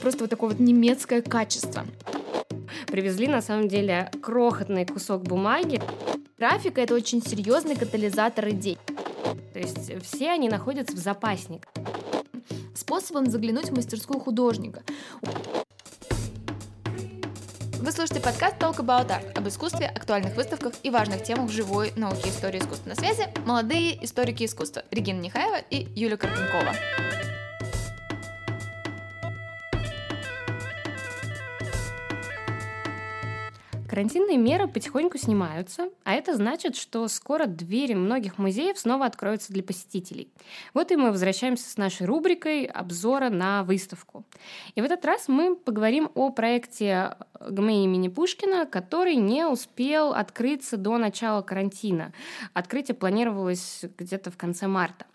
просто вот такое вот немецкое качество. Привезли на самом деле крохотный кусок бумаги. Графика — это очень серьезный катализатор идей. То есть все они находятся в запасник. Способом заглянуть в мастерскую художника. Вы слушаете подкаст Talk About Art об искусстве, актуальных выставках и важных темах живой науки истории искусства. На связи молодые историки искусства Регина Нехаева и Юлия Карпенкова. Карантинные меры потихоньку снимаются, а это значит, что скоро двери многих музеев снова откроются для посетителей. Вот и мы возвращаемся с нашей рубрикой обзора на выставку. И в этот раз мы поговорим о проекте ГМЭ имени Пушкина, который не успел открыться до начала карантина. Открытие планировалось где-то в конце марта.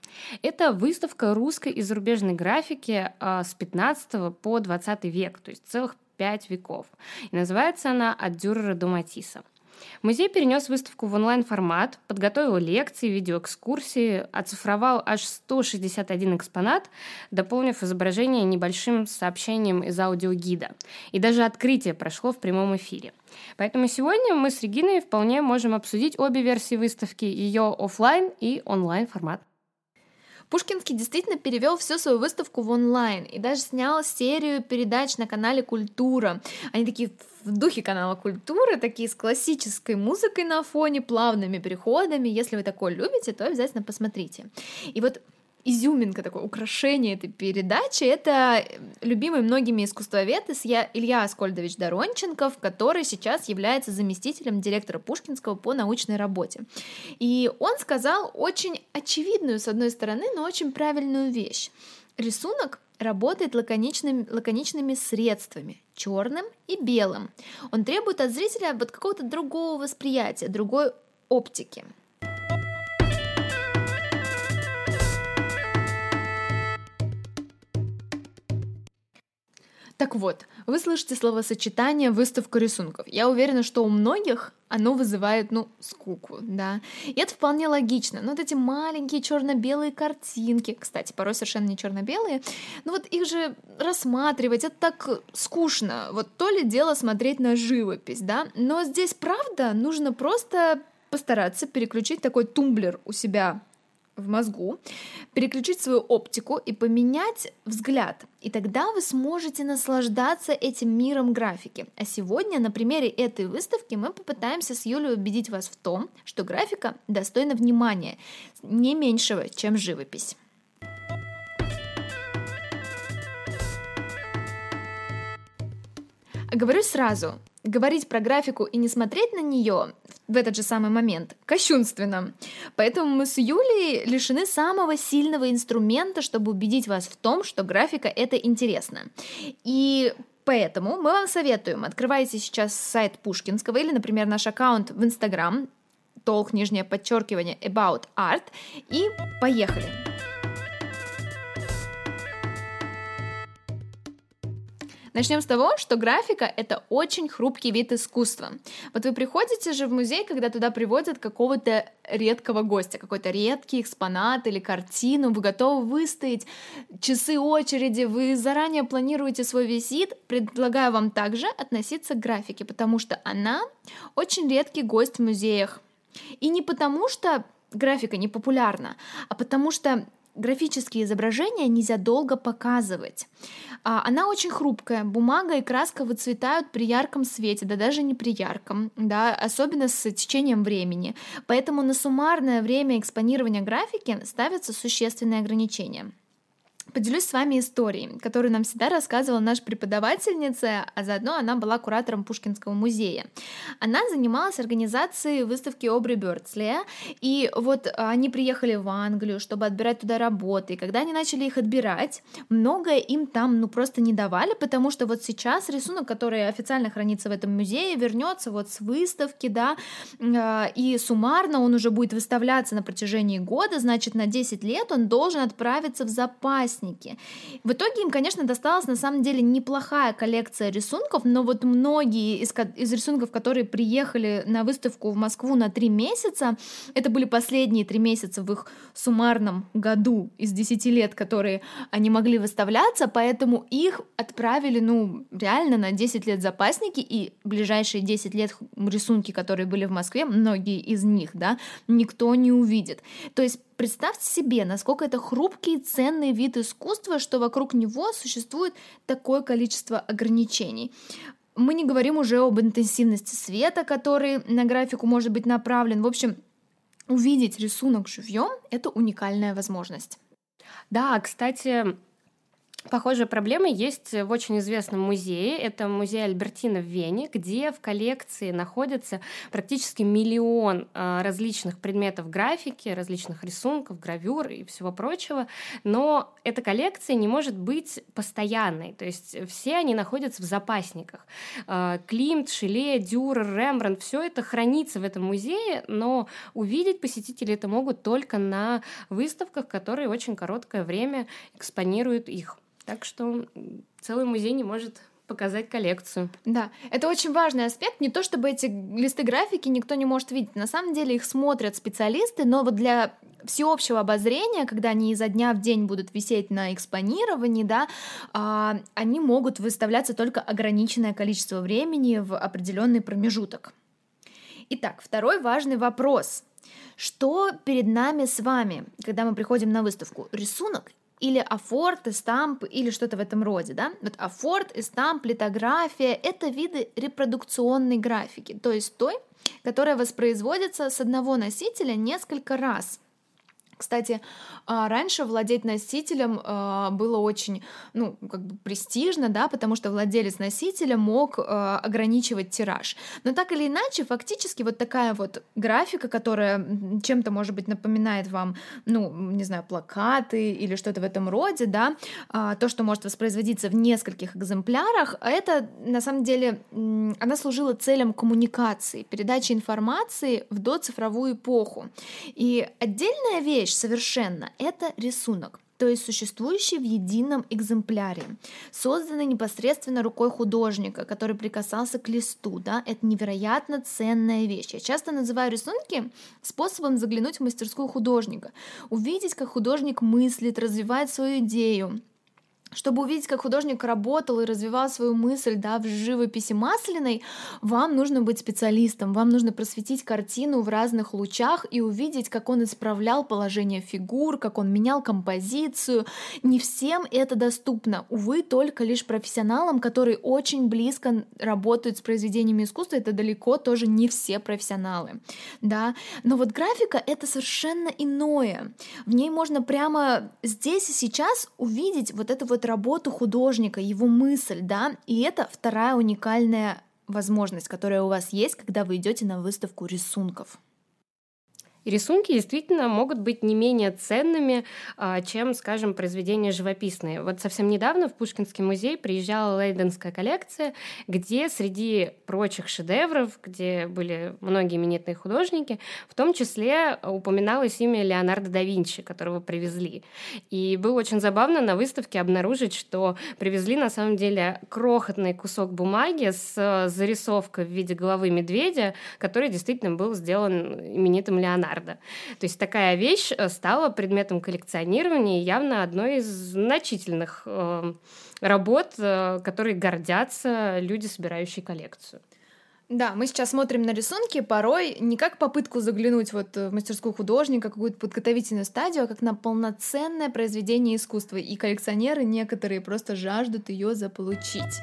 Это выставка русской и зарубежной графики а, с 15 по 20 век, то есть целых пять веков. И называется она «От Дюрера до Матисса». Музей перенес выставку в онлайн-формат, подготовил лекции, видеоэкскурсии, оцифровал аж 161 экспонат, дополнив изображение небольшим сообщением из аудиогида. И даже открытие прошло в прямом эфире. Поэтому сегодня мы с Региной вполне можем обсудить обе версии выставки, ее офлайн и онлайн формат. Пушкинский действительно перевел всю свою выставку в онлайн и даже снял серию передач на канале Культура. Они такие в духе канала Культура, такие с классической музыкой на фоне, плавными переходами. Если вы такое любите, то обязательно посмотрите. И вот изюминка, такое украшение этой передачи, это любимый многими искусствовед Илья Аскольдович Доронченков, который сейчас является заместителем директора Пушкинского по научной работе. И он сказал очень очевидную, с одной стороны, но очень правильную вещь. Рисунок работает лаконичными, лаконичными средствами, черным и белым. Он требует от зрителя вот какого-то другого восприятия, другой оптики. Так вот, вы слышите словосочетание «выставка рисунков». Я уверена, что у многих оно вызывает, ну, скуку, да. И это вполне логично. Но вот эти маленькие черно-белые картинки, кстати, порой совершенно не черно-белые, ну вот их же рассматривать, это так скучно. Вот то ли дело смотреть на живопись, да. Но здесь, правда, нужно просто постараться переключить такой тумблер у себя в мозгу, переключить свою оптику и поменять взгляд. И тогда вы сможете наслаждаться этим миром графики. А сегодня на примере этой выставки мы попытаемся с Юлей убедить вас в том, что графика достойна внимания, не меньшего, чем живопись. Говорю сразу, говорить про графику и не смотреть на нее в этот же самый момент кощунственно. Поэтому мы с Юлей лишены самого сильного инструмента, чтобы убедить вас в том, что графика это интересно. И Поэтому мы вам советуем, открывайте сейчас сайт Пушкинского или, например, наш аккаунт в Инстаграм, толк, нижнее подчеркивание, about art, и поехали. Начнем с того, что графика — это очень хрупкий вид искусства. Вот вы приходите же в музей, когда туда приводят какого-то редкого гостя, какой-то редкий экспонат или картину, вы готовы выстоять часы очереди, вы заранее планируете свой визит, предлагаю вам также относиться к графике, потому что она очень редкий гость в музеях. И не потому, что графика не популярна, а потому что графические изображения нельзя долго показывать. А, она очень хрупкая, бумага и краска выцветают при ярком свете, да даже не при ярком, да, особенно с течением времени. Поэтому на суммарное время экспонирования графики ставятся существенные ограничения. Поделюсь с вами историей, которую нам всегда рассказывала наша преподавательница, а заодно она была куратором Пушкинского музея. Она занималась организацией выставки Обри Бёрдслея, и вот они приехали в Англию, чтобы отбирать туда работы, и когда они начали их отбирать, многое им там ну просто не давали, потому что вот сейчас рисунок, который официально хранится в этом музее, вернется вот с выставки, да, а, и суммарно он уже будет выставляться на протяжении года, значит, на 10 лет он должен отправиться в запас запасники. В итоге им, конечно, досталась на самом деле неплохая коллекция рисунков, но вот многие из, из рисунков, которые приехали на выставку в Москву на три месяца, это были последние три месяца в их суммарном году из десяти лет, которые они могли выставляться, поэтому их отправили, ну, реально на 10 лет запасники, и ближайшие 10 лет рисунки, которые были в Москве, многие из них, да, никто не увидит. То есть представьте себе, насколько это хрупкий и ценный вид искусства, что вокруг него существует такое количество ограничений. Мы не говорим уже об интенсивности света, который на графику может быть направлен. В общем, увидеть рисунок живьем — это уникальная возможность. Да, кстати, Похожая проблема есть в очень известном музее. Это музей Альбертина в Вене, где в коллекции находится практически миллион а, различных предметов графики, различных рисунков, гравюр и всего прочего. Но эта коллекция не может быть постоянной. То есть все они находятся в запасниках. А, Климт, Шиле, Дюрер, Рембрандт, все это хранится в этом музее, но увидеть посетители это могут только на выставках, которые очень короткое время экспонируют их. Так что целый музей не может показать коллекцию. Да, это очень важный аспект. Не то чтобы эти листы графики никто не может видеть. На самом деле их смотрят специалисты, но вот для всеобщего обозрения, когда они изо дня в день будут висеть на экспонировании, да, а, они могут выставляться только ограниченное количество времени в определенный промежуток. Итак, второй важный вопрос. Что перед нами с вами, когда мы приходим на выставку? Рисунок или афорт, эстамп, или что-то в этом роде, да? Вот афорт, эстамп, литография — это виды репродукционной графики, то есть той, которая воспроизводится с одного носителя несколько раз — кстати, а, раньше владеть носителем а, было очень, ну, как бы престижно, да, потому что владелец носителя мог а, ограничивать тираж. Но так или иначе, фактически вот такая вот графика, которая чем-то, может быть, напоминает вам, ну, не знаю, плакаты или что-то в этом роде, да, то, что может воспроизводиться в нескольких экземплярах, это на самом деле, она служила целям коммуникации, передачи информации в доцифровую эпоху. И отдельная вещь, вещь совершенно, это рисунок то есть существующий в едином экземпляре, созданный непосредственно рукой художника, который прикасался к листу, да, это невероятно ценная вещь. Я часто называю рисунки способом заглянуть в мастерскую художника, увидеть, как художник мыслит, развивает свою идею, чтобы увидеть, как художник работал и развивал свою мысль да, в живописи масляной, вам нужно быть специалистом, вам нужно просветить картину в разных лучах и увидеть, как он исправлял положение фигур, как он менял композицию. Не всем это доступно, увы, только лишь профессионалам, которые очень близко работают с произведениями искусства, это далеко тоже не все профессионалы. Да? Но вот графика — это совершенно иное. В ней можно прямо здесь и сейчас увидеть вот это вот чувствует работу художника, его мысль, да, и это вторая уникальная возможность, которая у вас есть, когда вы идете на выставку рисунков. Рисунки действительно могут быть не менее ценными, а, чем, скажем, произведения живописные. Вот совсем недавно в Пушкинский музей приезжала Лейденская коллекция, где среди прочих шедевров, где были многие именитые художники, в том числе упоминалось имя Леонардо да Винчи, которого привезли. И было очень забавно на выставке обнаружить, что привезли на самом деле крохотный кусок бумаги с зарисовкой в виде головы медведя, который действительно был сделан именитым Леонардо. Леонардо. То есть такая вещь э, стала предметом коллекционирования и явно одной из значительных э, работ, э, которые гордятся люди, собирающие коллекцию. Да, мы сейчас смотрим на рисунки порой не как попытку заглянуть вот в мастерскую художника, какую-то подготовительную стадию, а как на полноценное произведение искусства. И коллекционеры некоторые просто жаждут ее заполучить.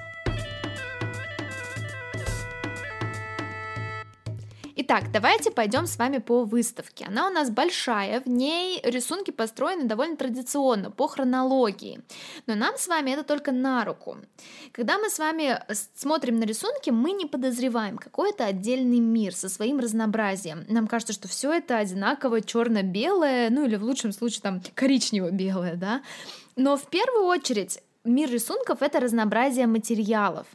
Итак, давайте пойдем с вами по выставке. Она у нас большая, в ней рисунки построены довольно традиционно, по хронологии. Но нам с вами это только на руку. Когда мы с вами смотрим на рисунки, мы не подозреваем какой-то отдельный мир со своим разнообразием. Нам кажется, что все это одинаково черно-белое, ну или в лучшем случае там коричнево-белое, да. Но в первую очередь мир рисунков — это разнообразие материалов.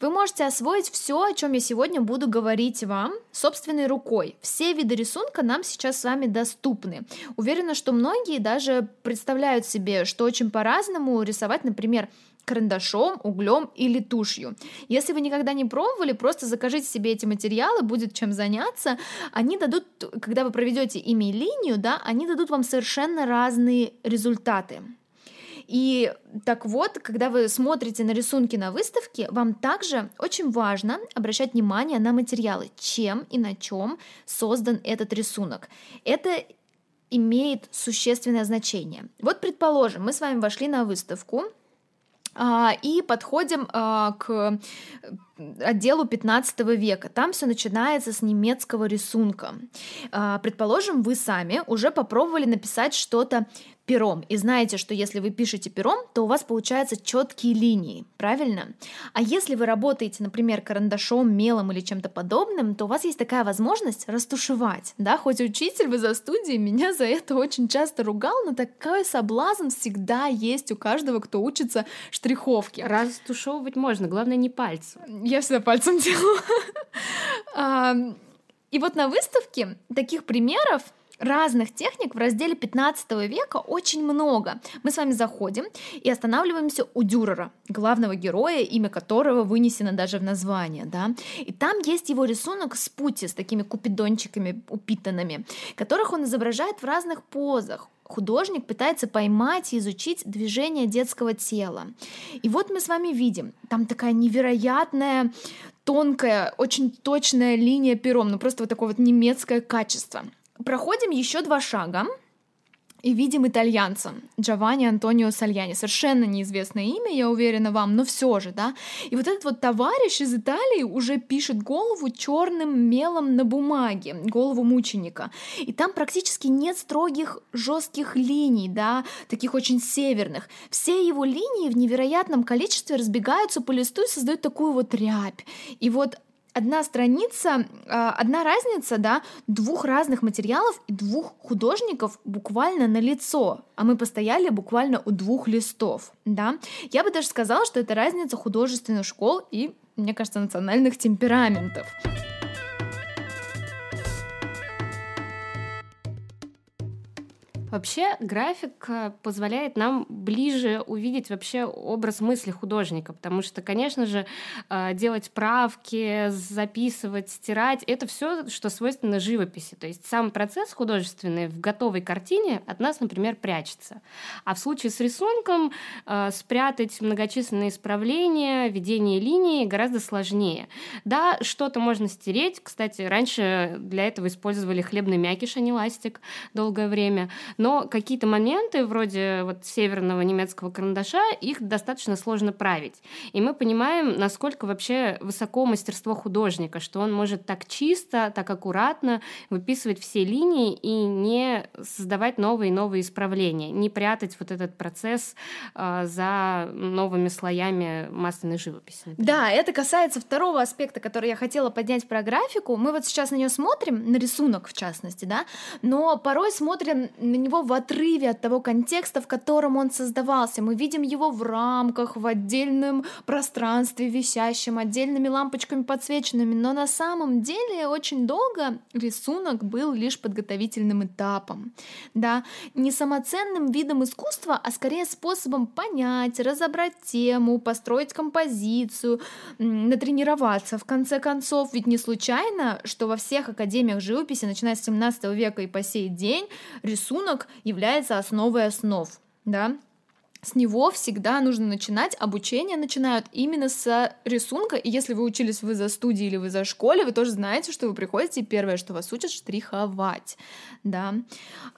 Вы можете освоить все, о чем я сегодня буду говорить вам, собственной рукой. Все виды рисунка нам сейчас с вами доступны. Уверена, что многие даже представляют себе, что очень по-разному рисовать, например, карандашом, углем или тушью. Если вы никогда не пробовали, просто закажите себе эти материалы, будет чем заняться. Они дадут, когда вы проведете ими линию, да, они дадут вам совершенно разные результаты. И так вот, когда вы смотрите на рисунки на выставке, вам также очень важно обращать внимание на материалы, чем и на чем создан этот рисунок. Это имеет существенное значение. Вот, предположим, мы с вами вошли на выставку, а, и подходим а, к отделу 15 века. Там все начинается с немецкого рисунка. А, предположим, вы сами уже попробовали написать что-то пером. И знаете, что если вы пишете пером, то у вас получаются четкие линии, правильно? А если вы работаете, например, карандашом, мелом или чем-то подобным, то у вас есть такая возможность растушевать. Да, хоть учитель вы за студией меня за это очень часто ругал, но такой соблазн всегда есть у каждого, кто учится штриховке. Растушевывать можно, главное не пальцем. Я всегда пальцем делаю. И вот на выставке таких примеров разных техник в разделе 15 века очень много. Мы с вами заходим и останавливаемся у Дюрера, главного героя, имя которого вынесено даже в название, да. И там есть его рисунок с пути, с такими купидончиками упитанными, которых он изображает в разных позах. Художник пытается поймать и изучить движение детского тела. И вот мы с вами видим, там такая невероятная тонкая, очень точная линия пером, ну просто вот такое вот немецкое качество. Проходим еще два шага и видим итальянца Джованни Антонио Сальяни. Совершенно неизвестное имя, я уверена вам, но все же, да. И вот этот вот товарищ из Италии уже пишет голову черным мелом на бумаге, голову мученика. И там практически нет строгих жестких линий, да, таких очень северных. Все его линии в невероятном количестве разбегаются по листу и создают такую вот рябь. И вот одна страница, а, одна разница, да, двух разных материалов и двух художников буквально на лицо, а мы постояли буквально у двух листов, да. Я бы даже сказала, что это разница художественных школ и, мне кажется, национальных темпераментов. Вообще график позволяет нам ближе увидеть вообще образ мысли художника, потому что, конечно же, э, делать правки, записывать, стирать — это все, что свойственно живописи. То есть сам процесс художественный в готовой картине от нас, например, прячется. А в случае с рисунком э, спрятать многочисленные исправления, ведение линии гораздо сложнее. Да, что-то можно стереть. Кстати, раньше для этого использовали хлебный мякиш, а не ластик долгое время но какие-то моменты, вроде вот северного немецкого карандаша, их достаточно сложно править. И мы понимаем, насколько вообще высоко мастерство художника, что он может так чисто, так аккуратно выписывать все линии и не создавать новые и новые исправления, не прятать вот этот процесс э, за новыми слоями масляной живописи. Например. Да, это касается второго аспекта, который я хотела поднять про графику. Мы вот сейчас на нее смотрим, на рисунок в частности, да, но порой смотрим на него в отрыве от того контекста, в котором он создавался. Мы видим его в рамках, в отдельном пространстве висящем, отдельными лампочками подсвеченными, но на самом деле очень долго рисунок был лишь подготовительным этапом. Да? Не самоценным видом искусства, а скорее способом понять, разобрать тему, построить композицию, натренироваться. В конце концов, ведь не случайно, что во всех академиях живописи, начиная с 17 века и по сей день, рисунок рисунок является основой основ, да, с него всегда нужно начинать, обучение начинают именно с рисунка, и если вы учились вы за студией или вы за школе, вы тоже знаете, что вы приходите, и первое, что вас учат, штриховать, да,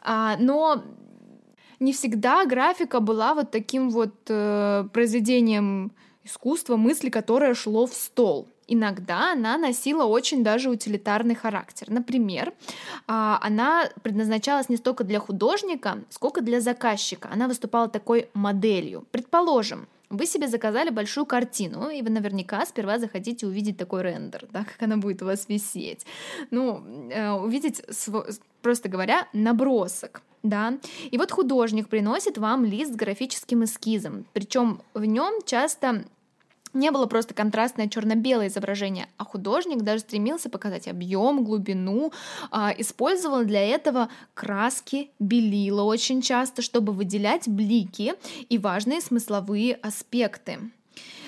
а, но не всегда графика была вот таким вот э, произведением искусства, мысли, которое шло в стол иногда она носила очень даже утилитарный характер. Например, а, она предназначалась не столько для художника, сколько для заказчика. Она выступала такой моделью. Предположим, вы себе заказали большую картину, и вы наверняка сперва захотите увидеть такой рендер, да, как она будет у вас висеть. Ну, э, увидеть, просто говоря, набросок да. И вот художник приносит вам лист с графическим эскизом, причем в нем часто не было просто контрастное черно-белое изображение, а художник даже стремился показать объем, глубину, а, использовал для этого краски, белила очень часто, чтобы выделять блики и важные смысловые аспекты.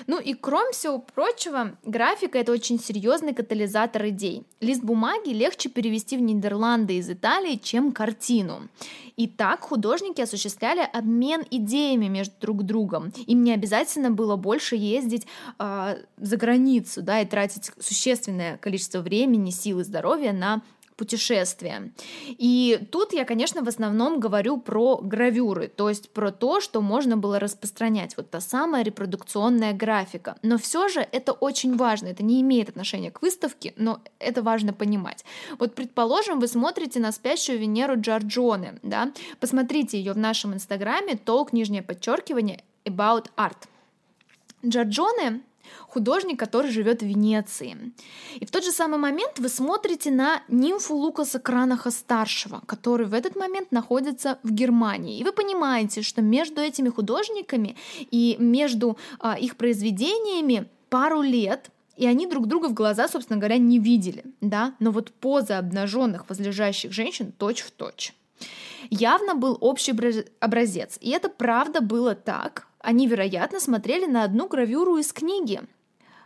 Ну и кроме всего прочего, графика это очень серьезный катализатор идей. Лист бумаги легче перевести в Нидерланды из Италии, чем картину. И так художники осуществляли обмен идеями между друг другом. Им не обязательно было больше ездить э, за границу, да, и тратить существенное количество времени, сил и здоровья на путешествия. И тут я, конечно, в основном говорю про гравюры, то есть про то, что можно было распространять, вот та самая репродукционная графика. Но все же это очень важно, это не имеет отношения к выставке, но это важно понимать. Вот, предположим, вы смотрите на спящую Венеру Джорджоне, да, посмотрите ее в нашем инстаграме, толк, нижнее подчеркивание, about art. Джорджоне художник, который живет в Венеции. И в тот же самый момент вы смотрите на нимфу Лукаса Кранаха-старшего, который в этот момент находится в Германии. И вы понимаете, что между этими художниками и между а, их произведениями пару лет, и они друг друга в глаза, собственно говоря, не видели, да, но вот поза обнаженных возлежащих женщин точь в точь. Явно был общий образец, и это правда было так, они, вероятно, смотрели на одну гравюру из книги.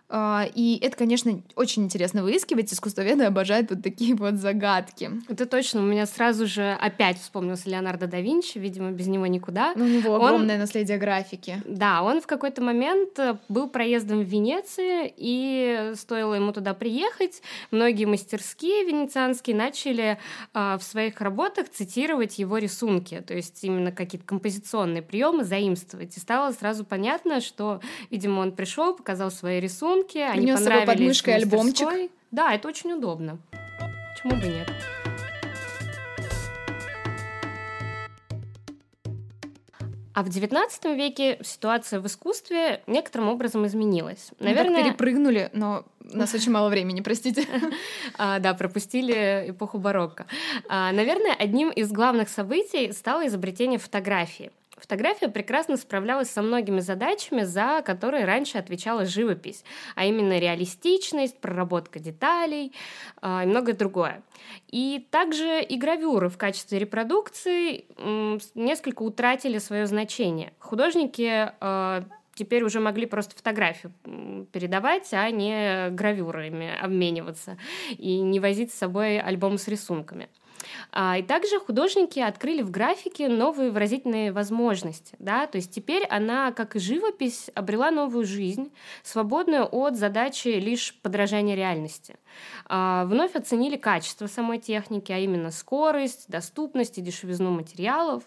А, и это, конечно, очень интересно выискивать. Искусствоведы обожают вот такие вот загадки. Это точно. У меня сразу же опять вспомнился Леонардо да Винчи. Видимо, без него никуда. Ну, у него огромное он... наследие графики. Да, он в какой-то момент э, был проездом в Венеции, и стоило ему туда приехать, многие мастерские венецианские начали э, в своих работах цитировать его рисунки, то есть именно какие-то композиционные приемы заимствовать. И стало сразу понятно, что, видимо, он пришел, показал свои рисунки, рисунки, они Принес понравились под мышкой альбомчик. Да, это очень удобно. Почему бы нет? А в XIX веке ситуация в искусстве некоторым образом изменилась. Наверное, Мы перепрыгнули, но у нас очень мало времени, простите. А, да, пропустили эпоху барокко. А, наверное, одним из главных событий стало изобретение фотографии. Фотография прекрасно справлялась со многими задачами, за которые раньше отвечала живопись, а именно реалистичность, проработка деталей э, и многое другое. И также и гравюры в качестве репродукции э, несколько утратили свое значение. Художники э, теперь уже могли просто фотографию передавать, а не гравюрами обмениваться и не возить с собой альбом с рисунками. А, и также художники открыли в графике новые выразительные возможности. Да? То есть теперь она, как и живопись, обрела новую жизнь, свободную от задачи лишь подражания реальности. А, вновь оценили качество самой техники, а именно скорость, доступность и дешевизну материалов,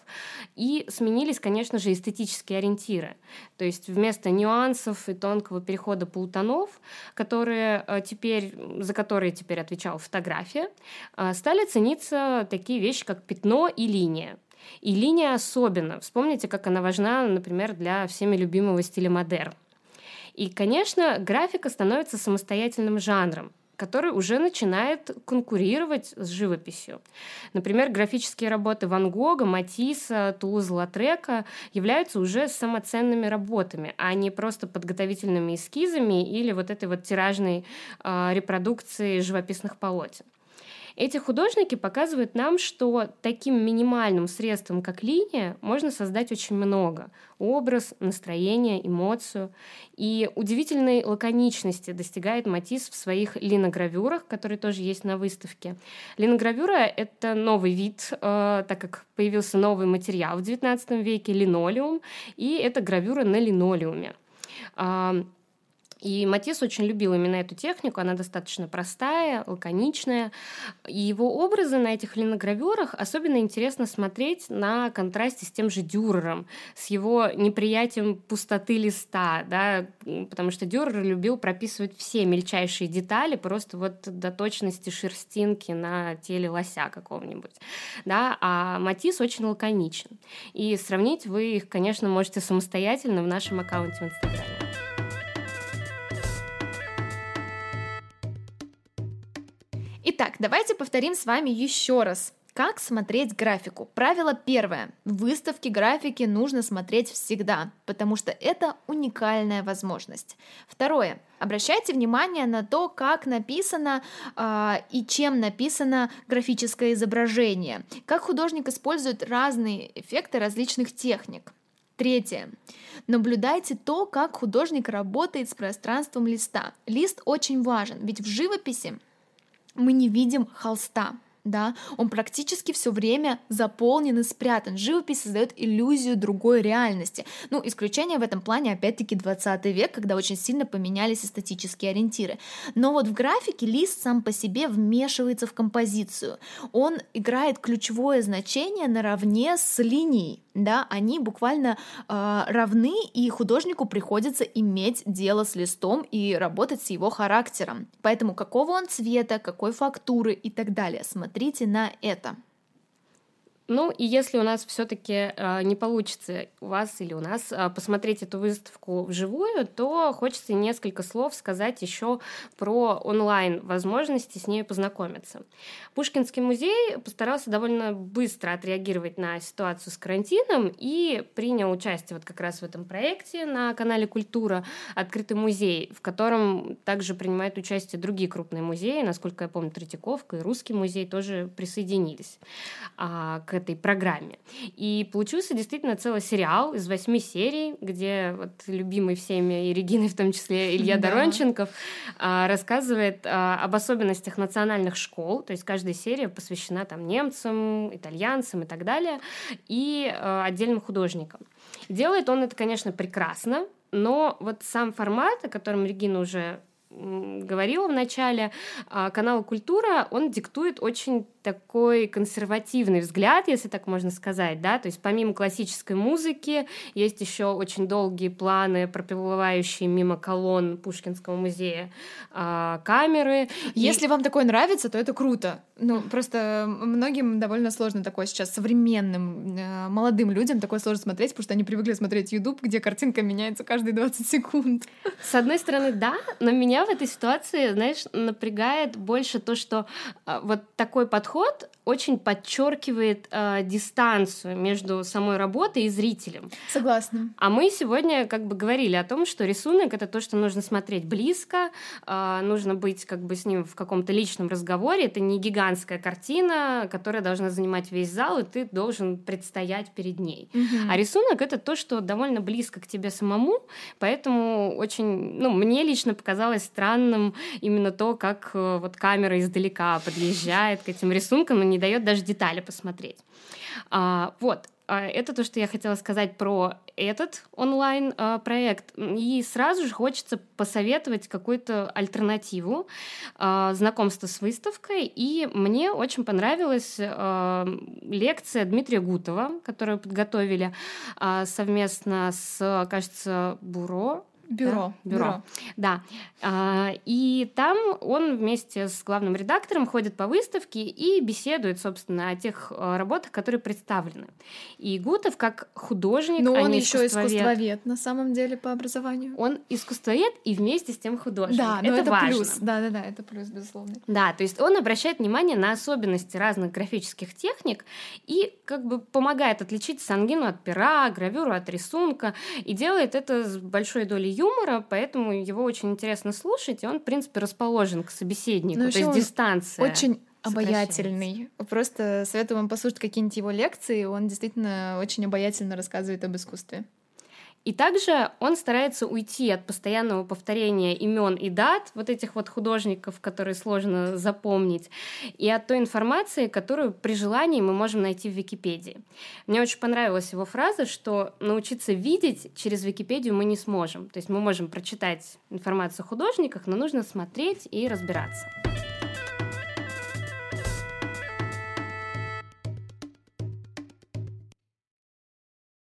и сменились, конечно же, эстетические ориентиры. То есть вместо нюансов и тонкого перехода полутонов, которые э, теперь, за которые теперь отвечала фотография, э, стали цениться такие вещи, как пятно и линия. И линия особенно. Вспомните, как она важна, например, для всеми любимого стиля модерн. И, конечно, графика становится самостоятельным жанром, который уже начинает конкурировать с живописью. Например, графические работы Ван Гога, Матисса, Тулуза Латрека являются уже самоценными работами, а не просто подготовительными эскизами или вот этой вот тиражной э, репродукцией живописных полотен. Эти художники показывают нам, что таким минимальным средством, как линия, можно создать очень много. Образ, настроение, эмоцию. И удивительной лаконичности достигает Матис в своих линогравюрах, которые тоже есть на выставке. Линогравюра — это новый вид, э, так как появился новый материал в XIX веке — линолеум, и это гравюра на линолеуме. И Матис очень любил именно эту технику, она достаточно простая, лаконичная. И его образы на этих линогравюрах особенно интересно смотреть на контрасте с тем же Дюрером, с его неприятием пустоты листа, да, потому что Дюрер любил прописывать все мельчайшие детали, просто вот до точности шерстинки на теле лося какого-нибудь, да, а Матис очень лаконичен. И сравнить вы их, конечно, можете самостоятельно в нашем аккаунте в Инстаграме. Итак, давайте повторим с вами еще раз Как смотреть графику? Правило первое. Выставки графики нужно смотреть всегда, потому что это уникальная возможность. Второе. Обращайте внимание на то, как написано э, и чем написано графическое изображение, как художник использует разные эффекты различных техник. Третье. Наблюдайте то, как художник работает с пространством листа. Лист очень важен, ведь в живописи мы не видим холста да, он практически все время заполнен и спрятан. Живопись создает иллюзию другой реальности. Ну, исключение в этом плане, опять-таки, 20 век, когда очень сильно поменялись эстетические ориентиры. Но вот в графике лист сам по себе вмешивается в композицию. Он играет ключевое значение наравне с линией, да, они буквально э, равны, и художнику приходится иметь дело с листом и работать с его характером. Поэтому какого он цвета, какой фактуры и так далее. Смотрите на это. Ну и если у нас все-таки э, не получится у вас или у нас э, посмотреть эту выставку вживую, то хочется несколько слов сказать еще про онлайн возможности с ней познакомиться. Пушкинский музей постарался довольно быстро отреагировать на ситуацию с карантином и принял участие вот как раз в этом проекте на канале Культура Открытый музей, в котором также принимают участие другие крупные музеи, насколько я помню, Третьяковка и Русский музей тоже присоединились а, к этой программе. И получился действительно целый сериал из восьми серий, где вот любимый всеми и Региной в том числе Илья да. Доронченков а, рассказывает а, об особенностях национальных школ, то есть каждая серия посвящена там немцам, итальянцам и так далее, и а, отдельным художникам. Делает он это, конечно, прекрасно, но вот сам формат, о котором Регина уже говорила в начале, канал «Культура», он диктует очень такой консервативный взгляд, если так можно сказать, да, то есть помимо классической музыки есть еще очень долгие планы, проплывающие мимо колонн Пушкинского музея э, камеры. Если и... вам такое нравится, то это круто. Ну, просто многим довольно сложно такое сейчас современным э, молодым людям такое сложно смотреть, потому что они привыкли смотреть YouTube, где картинка меняется каждые 20 секунд. С одной стороны, да, но меня в этой ситуации, знаешь, напрягает больше то, что э, вот такой подход подход очень подчеркивает э, дистанцию между самой работой и зрителем. Согласна. А мы сегодня как бы говорили о том, что рисунок это то, что нужно смотреть близко, э, нужно быть как бы с ним в каком-то личном разговоре. Это не гигантская картина, которая должна занимать весь зал, и ты должен предстоять перед ней. Угу. А рисунок это то, что довольно близко к тебе самому, поэтому очень, ну, мне лично показалось странным именно то, как э, вот камера издалека подъезжает к этим рисункам, не дает даже детали посмотреть. А, вот, а, это то, что я хотела сказать про этот онлайн-проект. И сразу же хочется посоветовать какую-то альтернативу а, знакомства с выставкой. И мне очень понравилась а, лекция Дмитрия Гутова, которую подготовили совместно с, кажется, Буро Бюро. Да? Бюро. Бюро. Да. А, и там он вместе с главным редактором ходит по выставке и беседует, собственно, о тех а, работах, которые представлены. И Гутов как художник, Но а он еще искусствовед на самом деле по образованию. Он искусствовед и вместе с тем художник. Да, это, это важно. плюс. Да, да, да, это плюс, безусловно. Да, то есть он обращает внимание на особенности разных графических техник и как бы помогает отличить сангину от пера, гравюру от рисунка, и делает это с большой долей юмора, поэтому его очень интересно слушать, и он, в принципе, расположен к собеседнику, ну, то есть дистанция. Очень обаятельный. Просто советую вам послушать какие-нибудь его лекции, он действительно очень обаятельно рассказывает об искусстве. И также он старается уйти от постоянного повторения имен и дат вот этих вот художников, которые сложно запомнить, и от той информации, которую при желании мы можем найти в Википедии. Мне очень понравилась его фраза, что научиться видеть через Википедию мы не сможем. То есть мы можем прочитать информацию о художниках, но нужно смотреть и разбираться.